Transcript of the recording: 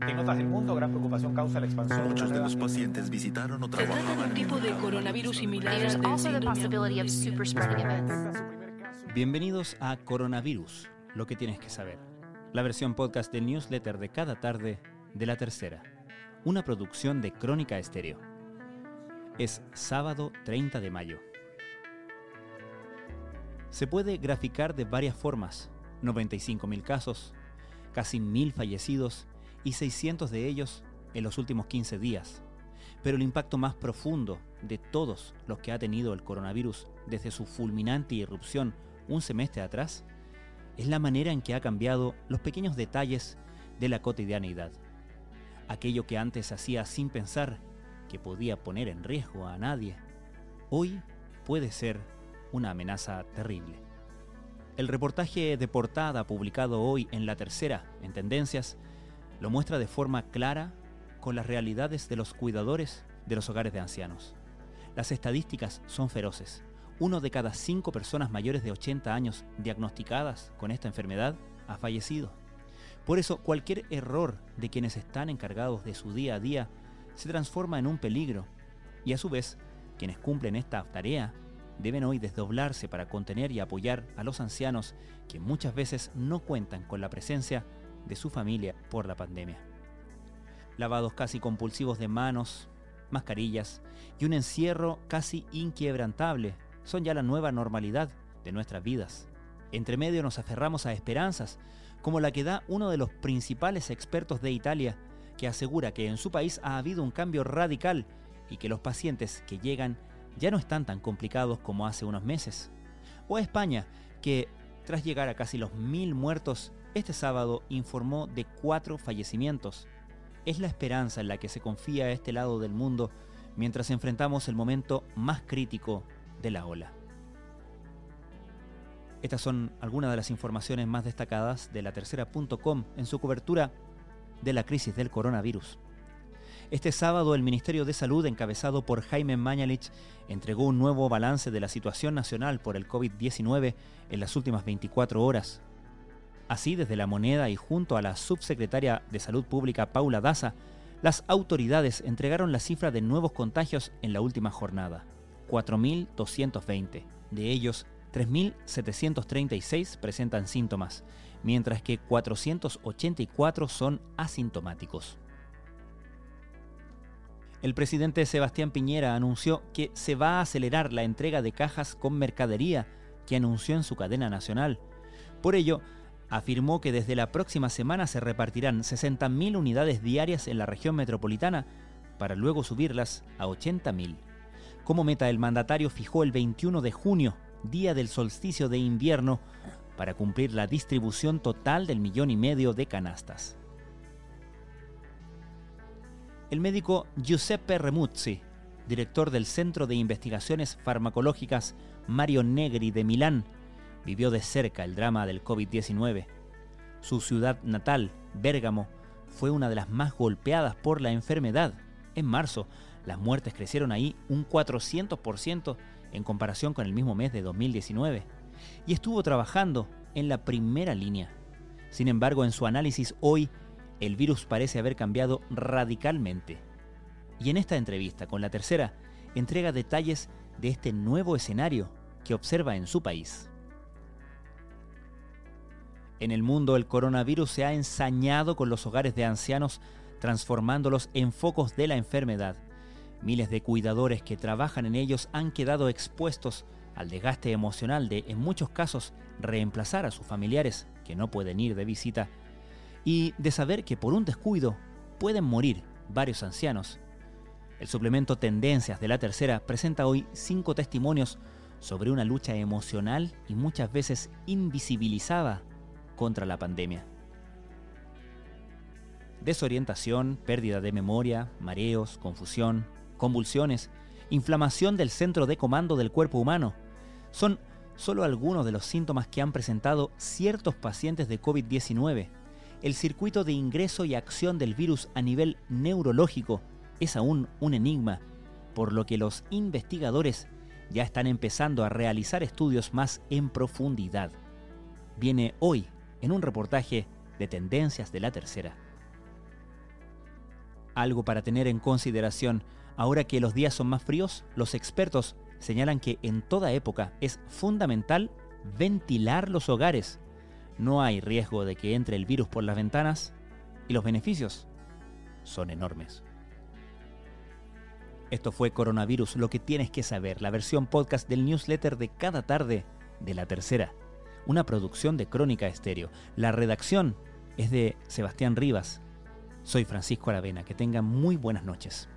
En otras del mundo, gran preocupación causa la expansión de Muchos de los pacientes visitaron o Se trata de trabajaban un tipo de coronavirus similar. Bienvenidos a Coronavirus, lo que tienes que saber. La versión podcast del newsletter de cada tarde de la tercera. Una producción de Crónica Estéreo. Es sábado 30 de mayo. Se puede graficar de varias formas. 95.000 casos, casi 1.000 fallecidos y 600 de ellos en los últimos 15 días. Pero el impacto más profundo de todos los que ha tenido el coronavirus desde su fulminante irrupción un semestre atrás es la manera en que ha cambiado los pequeños detalles de la cotidianeidad. Aquello que antes hacía sin pensar que podía poner en riesgo a nadie, hoy puede ser una amenaza terrible. El reportaje de portada publicado hoy en La Tercera, en Tendencias, lo muestra de forma clara con las realidades de los cuidadores de los hogares de ancianos. Las estadísticas son feroces. Uno de cada cinco personas mayores de 80 años diagnosticadas con esta enfermedad ha fallecido. Por eso, cualquier error de quienes están encargados de su día a día se transforma en un peligro y a su vez, quienes cumplen esta tarea deben hoy desdoblarse para contener y apoyar a los ancianos que muchas veces no cuentan con la presencia de su familia por la pandemia. Lavados casi compulsivos de manos, mascarillas y un encierro casi inquebrantable son ya la nueva normalidad de nuestras vidas. Entre medio nos aferramos a esperanzas, como la que da uno de los principales expertos de Italia, que asegura que en su país ha habido un cambio radical y que los pacientes que llegan ya no están tan complicados como hace unos meses. O a España, que tras llegar a casi los mil muertos, este sábado informó de cuatro fallecimientos. Es la esperanza en la que se confía a este lado del mundo mientras enfrentamos el momento más crítico de la ola. Estas son algunas de las informaciones más destacadas de la tercera.com en su cobertura de la crisis del coronavirus. Este sábado el Ministerio de Salud, encabezado por Jaime Mañalich, entregó un nuevo balance de la situación nacional por el COVID-19 en las últimas 24 horas. Así, desde la moneda y junto a la subsecretaria de Salud Pública Paula Daza, las autoridades entregaron la cifra de nuevos contagios en la última jornada, 4.220. De ellos, 3.736 presentan síntomas, mientras que 484 son asintomáticos. El presidente Sebastián Piñera anunció que se va a acelerar la entrega de cajas con mercadería que anunció en su cadena nacional. Por ello, afirmó que desde la próxima semana se repartirán 60.000 unidades diarias en la región metropolitana para luego subirlas a 80.000. Como meta, el mandatario fijó el 21 de junio, día del solsticio de invierno, para cumplir la distribución total del millón y medio de canastas. El médico Giuseppe Remuzzi, director del Centro de Investigaciones Farmacológicas Mario Negri de Milán, vivió de cerca el drama del COVID-19. Su ciudad natal, Bérgamo, fue una de las más golpeadas por la enfermedad. En marzo, las muertes crecieron ahí un 400% en comparación con el mismo mes de 2019, y estuvo trabajando en la primera línea. Sin embargo, en su análisis hoy, el virus parece haber cambiado radicalmente. Y en esta entrevista con la tercera, entrega detalles de este nuevo escenario que observa en su país. En el mundo el coronavirus se ha ensañado con los hogares de ancianos, transformándolos en focos de la enfermedad. Miles de cuidadores que trabajan en ellos han quedado expuestos al desgaste emocional de, en muchos casos, reemplazar a sus familiares que no pueden ir de visita y de saber que por un descuido pueden morir varios ancianos. El suplemento Tendencias de la Tercera presenta hoy cinco testimonios sobre una lucha emocional y muchas veces invisibilizada contra la pandemia. Desorientación, pérdida de memoria, mareos, confusión, convulsiones, inflamación del centro de comando del cuerpo humano son solo algunos de los síntomas que han presentado ciertos pacientes de COVID-19 el circuito de ingreso y acción del virus a nivel neurológico es aún un enigma, por lo que los investigadores ya están empezando a realizar estudios más en profundidad. Viene hoy en un reportaje de Tendencias de la Tercera. Algo para tener en consideración, ahora que los días son más fríos, los expertos señalan que en toda época es fundamental ventilar los hogares. No hay riesgo de que entre el virus por las ventanas y los beneficios son enormes. Esto fue Coronavirus, lo que tienes que saber, la versión podcast del newsletter de cada tarde de la tercera, una producción de Crónica Estéreo. La redacción es de Sebastián Rivas. Soy Francisco Aravena, que tengan muy buenas noches.